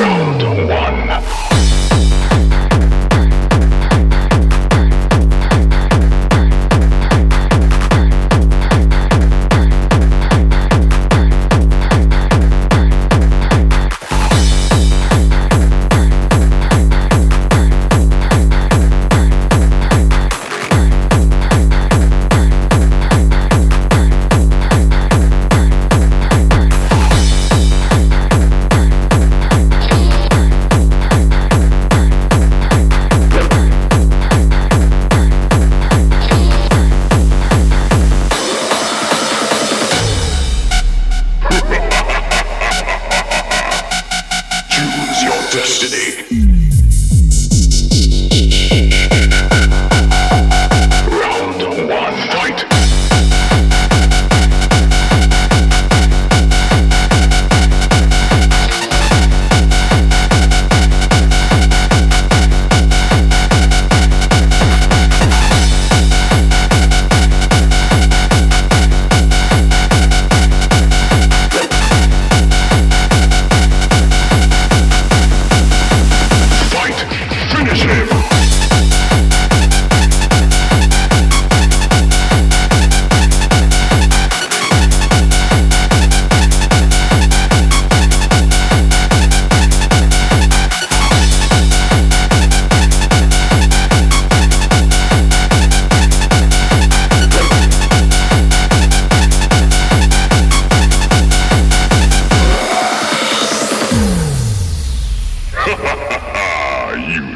Boom!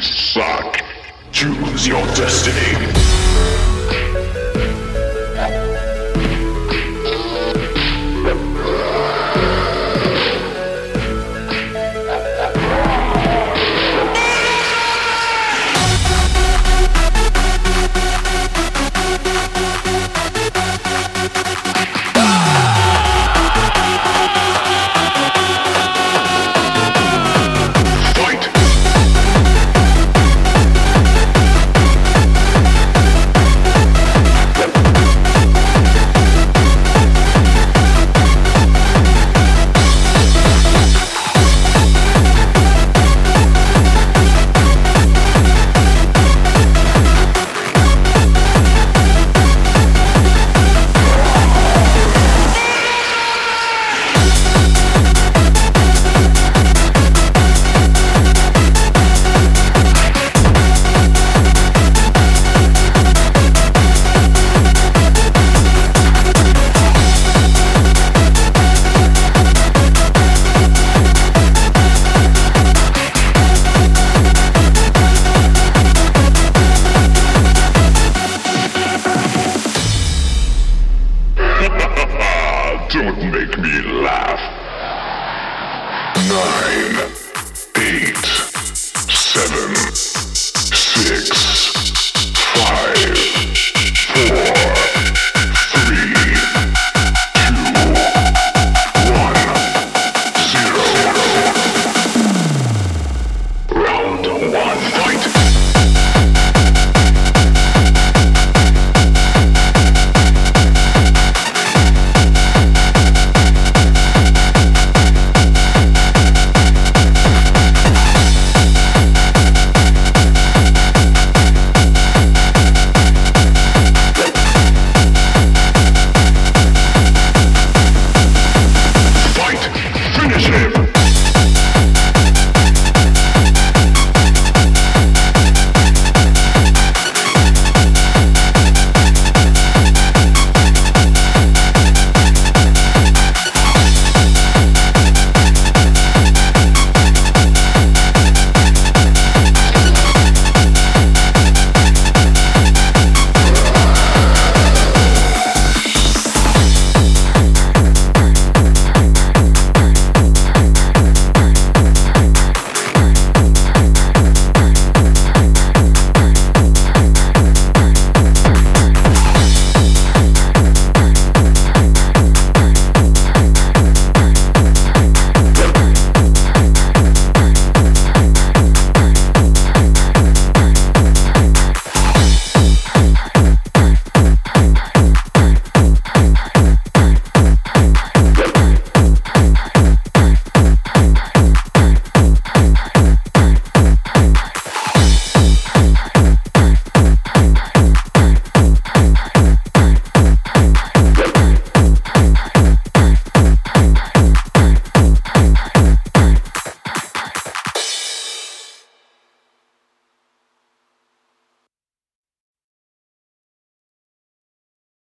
suck. Choose your destiny. Nine.